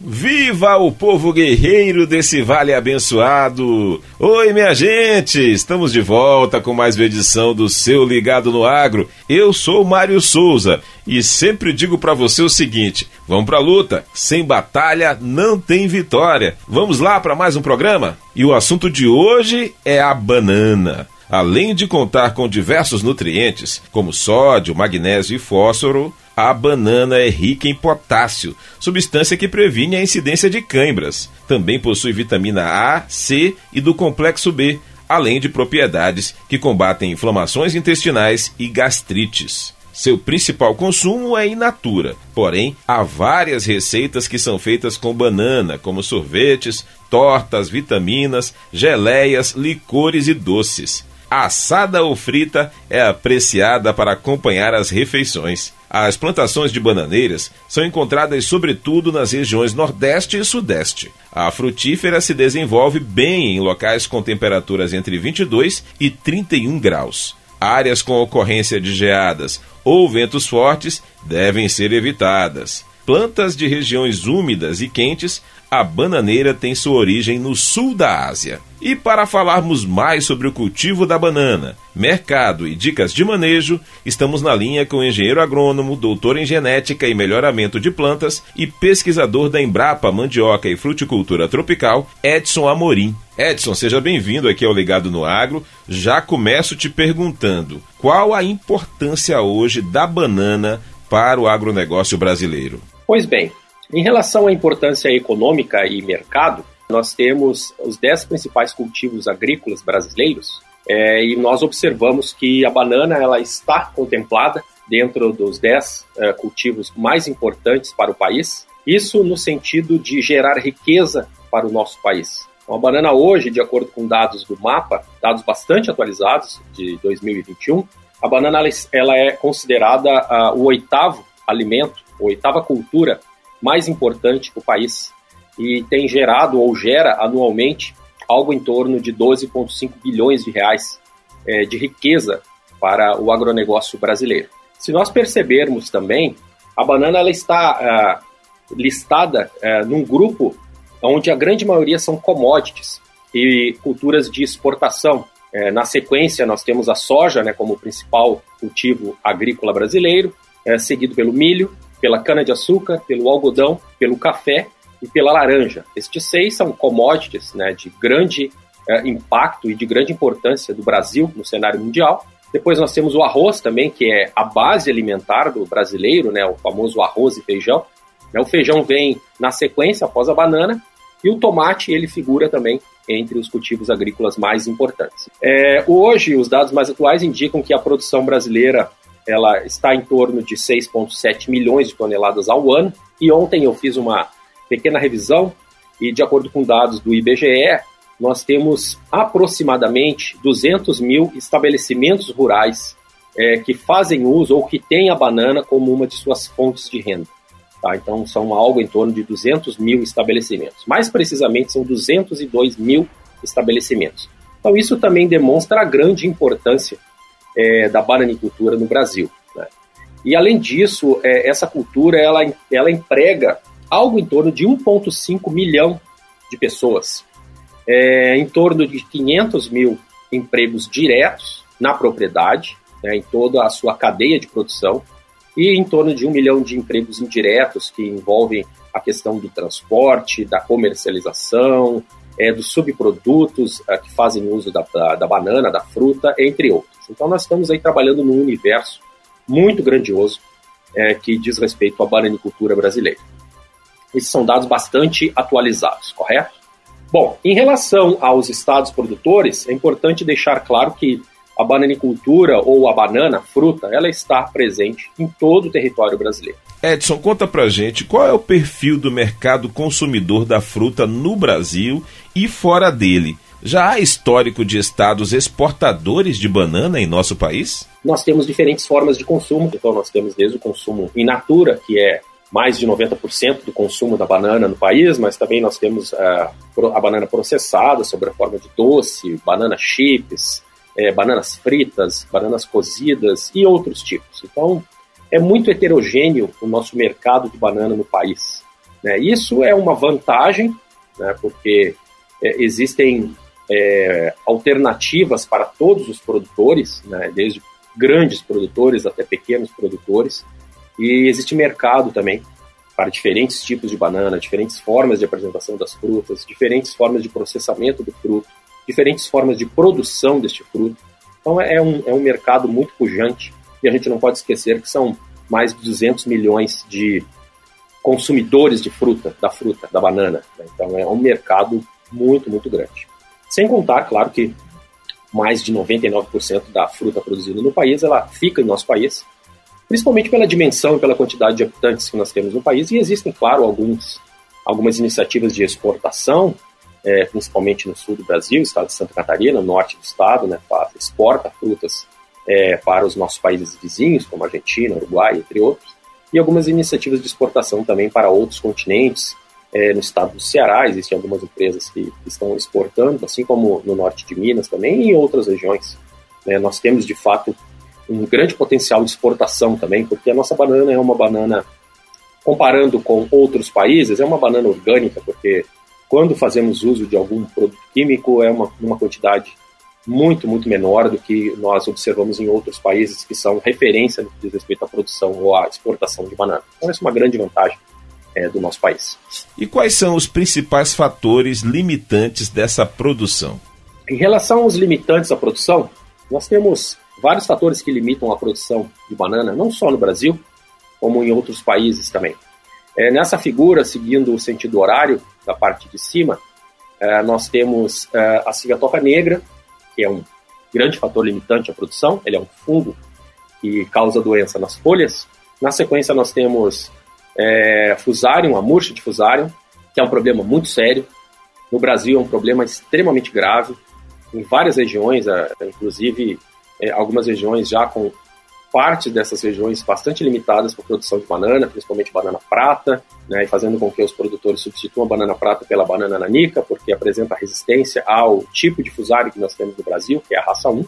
Viva o povo guerreiro desse vale abençoado! Oi, minha gente! Estamos de volta com mais uma edição do seu Ligado no Agro. Eu sou Mário Souza e sempre digo para você o seguinte: vamos pra luta. Sem batalha não tem vitória. Vamos lá para mais um programa? E o assunto de hoje é a banana. Além de contar com diversos nutrientes, como sódio, magnésio e fósforo, a banana é rica em potássio, substância que previne a incidência de cãibras. Também possui vitamina A, C e do complexo B, além de propriedades que combatem inflamações intestinais e gastrites. Seu principal consumo é in natura, porém há várias receitas que são feitas com banana, como sorvetes, tortas, vitaminas, geleias, licores e doces. Assada ou frita é apreciada para acompanhar as refeições. As plantações de bananeiras são encontradas sobretudo nas regiões Nordeste e Sudeste. A frutífera se desenvolve bem em locais com temperaturas entre 22 e 31 graus. Áreas com ocorrência de geadas ou ventos fortes devem ser evitadas. Plantas de regiões úmidas e quentes a bananeira tem sua origem no sul da Ásia. E para falarmos mais sobre o cultivo da banana, mercado e dicas de manejo, estamos na linha com o engenheiro agrônomo, doutor em genética e melhoramento de plantas e pesquisador da Embrapa Mandioca e Fruticultura Tropical, Edson Amorim. Edson, seja bem-vindo aqui ao Ligado no Agro. Já começo te perguntando: qual a importância hoje da banana para o agronegócio brasileiro? Pois bem, em relação à importância econômica e mercado, nós temos os 10 principais cultivos agrícolas brasileiros é, e nós observamos que a banana ela está contemplada dentro dos 10 é, cultivos mais importantes para o país. Isso no sentido de gerar riqueza para o nosso país. Então, a banana hoje, de acordo com dados do MAPA, dados bastante atualizados de 2021, a banana ela é considerada uh, o oitavo alimento, a oitava cultura mais importante para o país e tem gerado ou gera anualmente algo em torno de 12,5 bilhões de reais é, de riqueza para o agronegócio brasileiro. Se nós percebermos também, a banana ela está uh, listada uh, num grupo onde a grande maioria são commodities e culturas de exportação. Uh, na sequência, nós temos a soja né, como principal cultivo agrícola brasileiro, seguido pelo milho, pela cana-de-açúcar, pelo algodão, pelo café e pela laranja. Estes seis são commodities né, de grande é, impacto e de grande importância do Brasil no cenário mundial. Depois nós temos o arroz também, que é a base alimentar do brasileiro, né, o famoso arroz e feijão. Né, o feijão vem na sequência após a banana e o tomate ele figura também entre os cultivos agrícolas mais importantes. É, hoje, os dados mais atuais indicam que a produção brasileira ela está em torno de 6,7 milhões de toneladas ao ano. E ontem eu fiz uma pequena revisão e, de acordo com dados do IBGE, nós temos aproximadamente 200 mil estabelecimentos rurais é, que fazem uso ou que têm a banana como uma de suas fontes de renda. Tá? Então, são algo em torno de 200 mil estabelecimentos. Mais precisamente, são 202 mil estabelecimentos. Então, isso também demonstra a grande importância é, da bananicultura no Brasil. Né? E além disso, é, essa cultura ela, ela emprega algo em torno de 1,5 milhão de pessoas, é, em torno de 500 mil empregos diretos na propriedade, né, em toda a sua cadeia de produção, e em torno de um milhão de empregos indiretos que envolvem a questão do transporte, da comercialização, é, dos subprodutos é, que fazem uso da, da, da banana, da fruta, entre outros. Então nós estamos aí trabalhando num universo muito grandioso é, que diz respeito à bananicultura brasileira. Esses são dados bastante atualizados, correto? Bom, em relação aos estados produtores, é importante deixar claro que a bananicultura ou a banana, fruta, ela está presente em todo o território brasileiro. Edson, conta pra gente qual é o perfil do mercado consumidor da fruta no Brasil e fora dele. Já há histórico de estados exportadores de banana em nosso país? Nós temos diferentes formas de consumo. Então, nós temos desde o consumo in natura, que é mais de 90% do consumo da banana no país, mas também nós temos uh, a banana processada, sob a forma de doce, banana chips, é, bananas fritas, bananas cozidas e outros tipos. Então, é muito heterogêneo o nosso mercado de banana no país. Né? Isso é uma vantagem, né, porque é, existem é, alternativas para todos os produtores, né, desde grandes produtores até pequenos produtores, e existe mercado também para diferentes tipos de banana, diferentes formas de apresentação das frutas, diferentes formas de processamento do fruto, diferentes formas de produção deste fruto. Então é um, é um mercado muito pujante e a gente não pode esquecer que são mais de 200 milhões de consumidores de fruta, da fruta, da banana. Né? Então é um mercado muito, muito grande. Sem contar, claro, que mais de 99% da fruta produzida no país, ela fica em nosso país, principalmente pela dimensão e pela quantidade de habitantes que nós temos no país, e existem, claro, alguns, algumas iniciativas de exportação, é, principalmente no sul do Brasil, estado de Santa Catarina, norte do estado, né, exporta frutas é, para os nossos países vizinhos, como Argentina, Uruguai, entre outros, e algumas iniciativas de exportação também para outros continentes. É, no estado do Ceará existem algumas empresas que, estão exportando, assim como no norte de Minas também e em outras regiões. É, nós temos, de fato, um grande potencial de exportação também, porque a nossa banana é uma banana, comparando com outros países, é uma banana orgânica, porque quando fazemos uso de algum produto químico é uma, uma quantidade muito, muito menor do que nós observamos em outros países que são referência no que diz respeito à produção ou à exportação de banana. Então, essa é uma grande vantagem é, do nosso país. E quais são os principais fatores limitantes dessa produção? Em relação aos limitantes à produção, nós temos vários fatores que limitam a produção de banana, não só no Brasil, como em outros países também. É, nessa figura, seguindo o sentido horário da parte de cima, é, nós temos é, a cigatoca negra, que é um grande fator limitante à produção, ele é um fungo que causa doença nas folhas. Na sequência, nós temos é, Fusarium, a murcha de Fusarium, que é um problema muito sério. No Brasil é um problema extremamente grave. Em várias regiões, inclusive é, algumas regiões já com partes dessas regiões bastante limitadas para produção de banana, principalmente banana prata, né, e fazendo com que os produtores substituam a banana prata pela banana nanica, porque apresenta resistência ao tipo de fusário que nós temos no Brasil, que é a raça 1.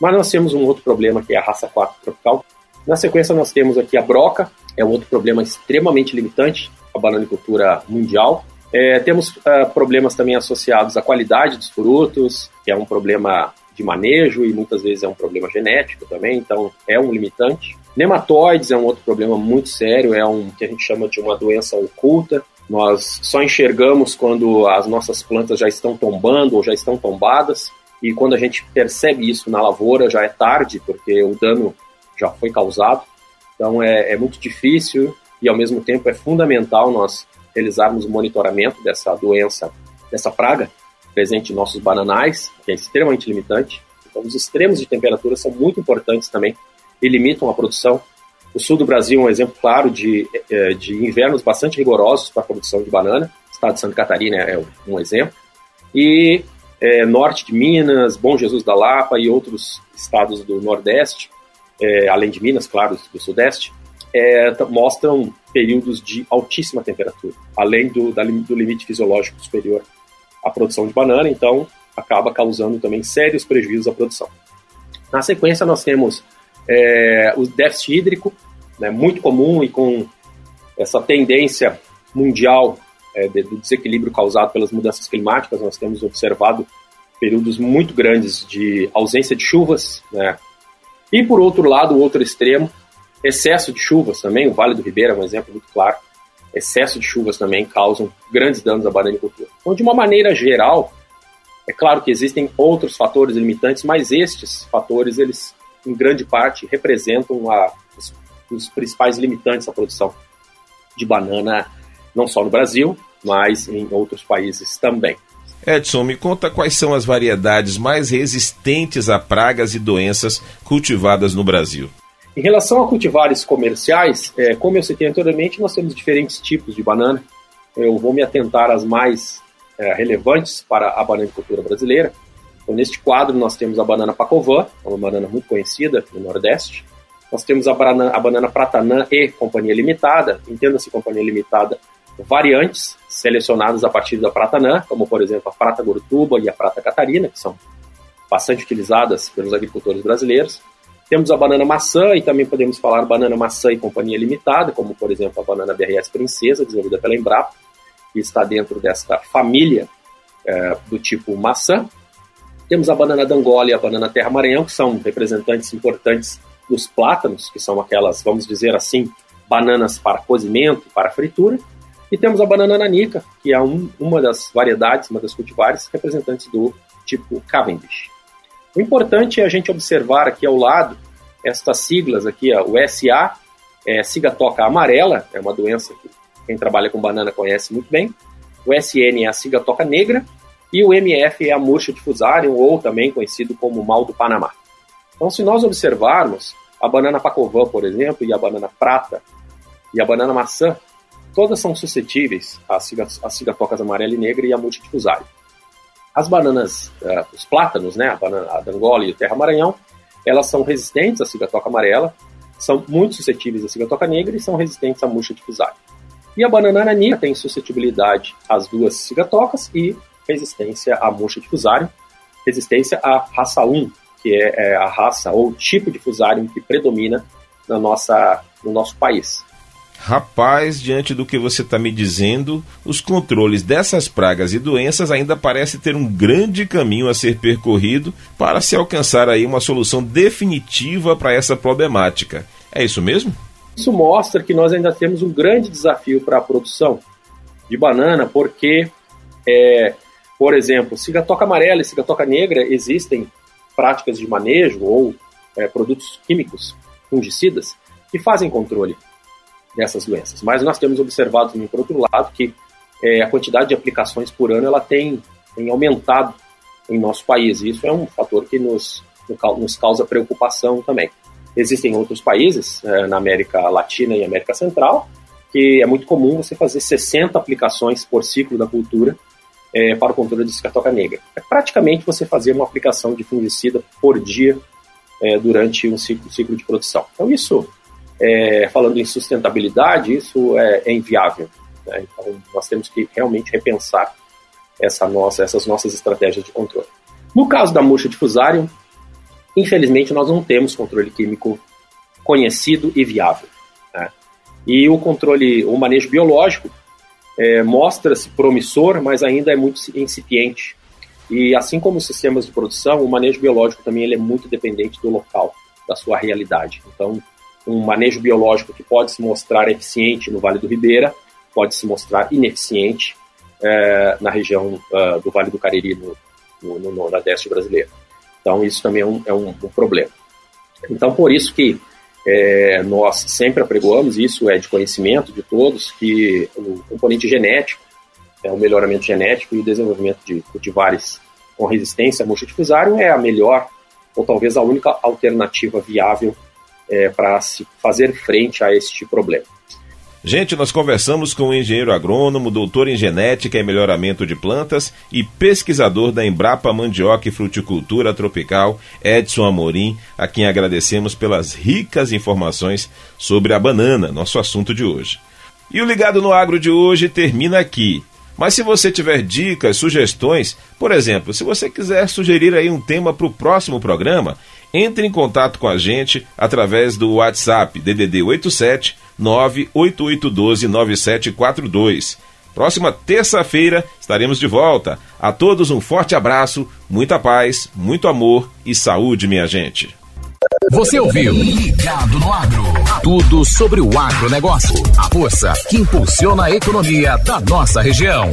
Mas nós temos um outro problema, que é a raça 4 tropical. Na sequência, nós temos aqui a broca, é um outro problema extremamente limitante, a bananicultura mundial. É, temos uh, problemas também associados à qualidade dos frutos, que é um problema de manejo e muitas vezes é um problema genético também, então é um limitante. Nematóides é um outro problema muito sério, é um que a gente chama de uma doença oculta. Nós só enxergamos quando as nossas plantas já estão tombando ou já estão tombadas, e quando a gente percebe isso na lavoura já é tarde, porque o dano já foi causado. Então é, é muito difícil e ao mesmo tempo é fundamental nós realizarmos o monitoramento dessa doença, dessa praga, presente em nossos bananais, que é extremamente limitante. Então, os extremos de temperatura são muito importantes também e limitam a produção. O sul do Brasil é um exemplo claro de, é, de invernos bastante rigorosos para a produção de banana. O estado de Santa Catarina é um exemplo. E é, norte de Minas, Bom Jesus da Lapa e outros estados do Nordeste, é, além de Minas, claro, do Sudeste, é, mostram períodos de altíssima temperatura, além do, da, do limite fisiológico superior a produção de banana, então acaba causando também sérios prejuízos à produção. Na sequência, nós temos é, o déficit hídrico, né, muito comum e com essa tendência mundial é, do desequilíbrio causado pelas mudanças climáticas, nós temos observado períodos muito grandes de ausência de chuvas, né? E por outro lado, o outro extremo, excesso de chuvas também, o Vale do Ribeira é um exemplo muito claro, excesso de chuvas também causam grandes danos à bananicultura. Então, de uma maneira geral, é claro que existem outros fatores limitantes, mas estes fatores, eles, em grande parte, representam a, os, os principais limitantes à produção de banana, não só no Brasil, mas em outros países também. Edson, me conta quais são as variedades mais resistentes a pragas e doenças cultivadas no Brasil. Em relação a cultivares comerciais, é, como eu citei anteriormente, nós temos diferentes tipos de banana. Eu vou me atentar às mais é, relevantes para a bananicultura brasileira. Então, neste quadro, nós temos a banana Pacovan, uma banana muito conhecida no Nordeste. Nós temos a banana, a banana Pratanã e Companhia Limitada, entenda-se Companhia Limitada, variantes selecionadas a partir da Pratanã, como por exemplo a Prata Gorutuba e a Prata Catarina, que são bastante utilizadas pelos agricultores brasileiros. Temos a banana maçã e também podemos falar banana maçã e companhia limitada, como por exemplo a banana BRS Princesa, desenvolvida pela Embrapa, que está dentro desta família é, do tipo maçã. Temos a banana d'Angola e a banana Terra Maranhão, que são representantes importantes dos plátanos, que são aquelas, vamos dizer assim, bananas para cozimento, para fritura. E temos a banana nanica, que é um, uma das variedades, uma das cultivares representantes do tipo Cavendish. O importante é a gente observar aqui ao lado estas siglas aqui, ó, o SA é cigatoca amarela, é uma doença que quem trabalha com banana conhece muito bem. O SN é a cigatoca negra e o MF é a murcha de fusarium, ou também conhecido como mal do Panamá. Então, se nós observarmos a banana pacovã, por exemplo, e a banana prata e a banana maçã, todas são suscetíveis às cigatocas amarela e negra e a fusarium. As bananas, uh, os plátanos, né, a banana a d'Angola e o terra maranhão, elas são resistentes à cigatoca amarela, são muito suscetíveis à cigatoca negra e são resistentes à murcha de fusarium. E a banana nanica tem suscetibilidade às duas cigatocas e resistência à murcha de fusarium, resistência à raça 1, que é, é a raça ou tipo de fusarium que predomina na nossa, no nosso país. Rapaz, diante do que você está me dizendo, os controles dessas pragas e doenças ainda parece ter um grande caminho a ser percorrido para se alcançar aí uma solução definitiva para essa problemática. É isso mesmo? Isso mostra que nós ainda temos um grande desafio para a produção de banana, porque, é, por exemplo, cigatoca amarela e cigatoca negra existem práticas de manejo ou é, produtos químicos fungicidas que fazem controle dessas doenças. Mas nós temos observado por outro lado, que é, a quantidade de aplicações por ano ela tem, tem aumentado em nosso país. E isso é um fator que nos, nos causa preocupação também. Existem outros países, é, na América Latina e América Central, que é muito comum você fazer 60 aplicações por ciclo da cultura é, para o controle de escatoca negra. É praticamente você fazer uma aplicação de fungicida por dia é, durante um ciclo, ciclo de produção. Então, isso é, falando em sustentabilidade, isso é, é inviável. Né? Então, nós temos que realmente repensar essa nossa, essas nossas estratégias de controle. No caso da murcha de fusarium, infelizmente nós não temos controle químico conhecido e viável. Né? E o controle, o manejo biológico é, mostra-se promissor, mas ainda é muito incipiente. E assim como os sistemas de produção, o manejo biológico também ele é muito dependente do local, da sua realidade. Então, um manejo biológico que pode se mostrar eficiente no Vale do Ribeira, pode se mostrar ineficiente é, na região uh, do Vale do Cariri, no, no, no, Nordeste brasileiro. Então, isso também é um, é um, um problema. Então, por isso que é, nós sempre apregoamos, isso é de conhecimento de todos, que o componente genético, é, o melhoramento genético e o desenvolvimento de cultivares com resistência a murcha difusário é a melhor, ou talvez a única alternativa viável é, para se fazer frente a este problema. Gente, nós conversamos com o engenheiro agrônomo, doutor em genética e melhoramento de plantas e pesquisador da Embrapa Mandioca e Fruticultura Tropical, Edson Amorim, a quem agradecemos pelas ricas informações sobre a banana, nosso assunto de hoje. E o Ligado no Agro de hoje termina aqui. Mas se você tiver dicas, sugestões, por exemplo, se você quiser sugerir aí um tema para o próximo programa, entre em contato com a gente através do WhatsApp DDD 87 98812 9742. Próxima terça-feira estaremos de volta. A todos um forte abraço, muita paz, muito amor e saúde, minha gente. Você ouviu Ligado no Agro. Tudo sobre o agronegócio. A força que impulsiona a economia da nossa região.